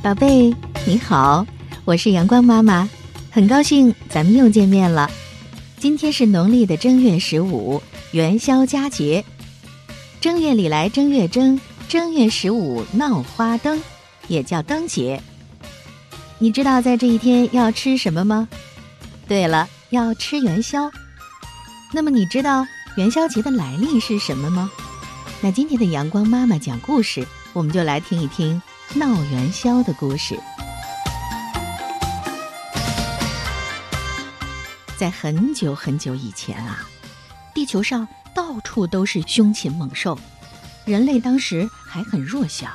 宝贝，你好，我是阳光妈妈，很高兴咱们又见面了。今天是农历的正月十五，元宵佳节。正月里来正月正，正月十五闹花灯，也叫灯节。你知道在这一天要吃什么吗？对了，要吃元宵。那么你知道元宵节的来历是什么吗？那今天的阳光妈妈讲故事，我们就来听一听闹元宵的故事。在很久很久以前啊，地球上到处都是凶禽猛兽，人类当时还很弱小，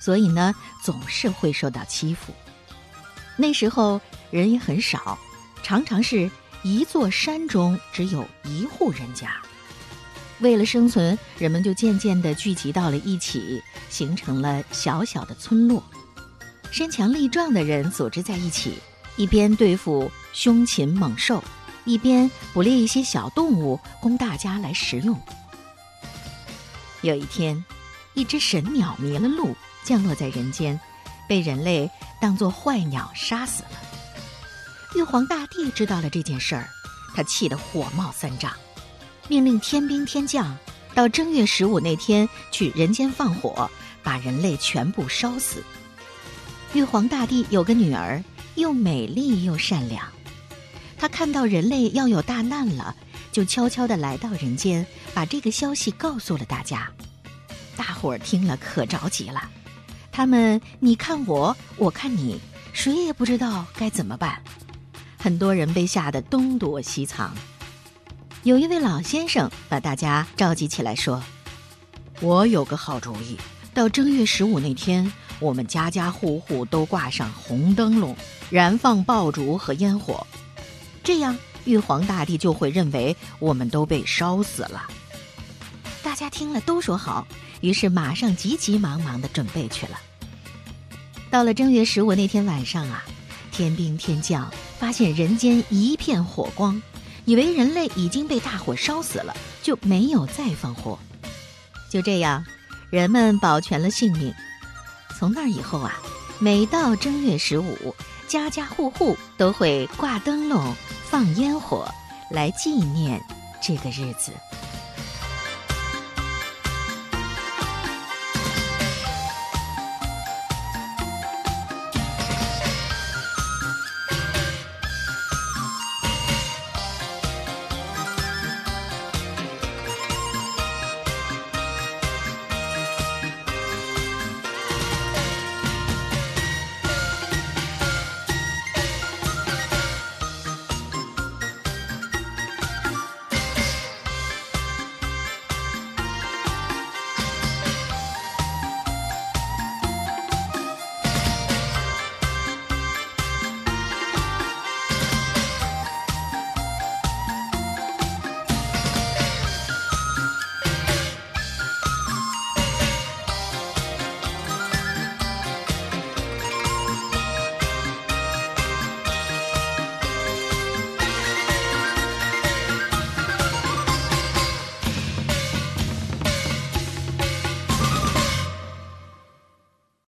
所以呢总是会受到欺负。那时候人也很少，常常是一座山中只有一户人家。为了生存，人们就渐渐地聚集到了一起，形成了小小的村落。身强力壮的人组织在一起，一边对付凶禽猛兽，一边捕猎一些小动物供大家来食用。有一天，一只神鸟迷了路，降落在人间，被人类当作坏鸟杀死了。玉皇大帝知道了这件事儿，他气得火冒三丈。命令天兵天将到正月十五那天去人间放火，把人类全部烧死。玉皇大帝有个女儿，又美丽又善良。她看到人类要有大难了，就悄悄地来到人间，把这个消息告诉了大家。大伙儿听了可着急了，他们你看我，我看你，谁也不知道该怎么办。很多人被吓得东躲西藏。有一位老先生把大家召集起来说：“我有个好主意，到正月十五那天，我们家家户户都挂上红灯笼，燃放爆竹和烟火，这样玉皇大帝就会认为我们都被烧死了。”大家听了都说好，于是马上急急忙忙的准备去了。到了正月十五那天晚上啊，天兵天将发现人间一片火光。以为人类已经被大火烧死了，就没有再放火。就这样，人们保全了性命。从那以后啊，每到正月十五，家家户户都会挂灯笼、放烟火，来纪念这个日子。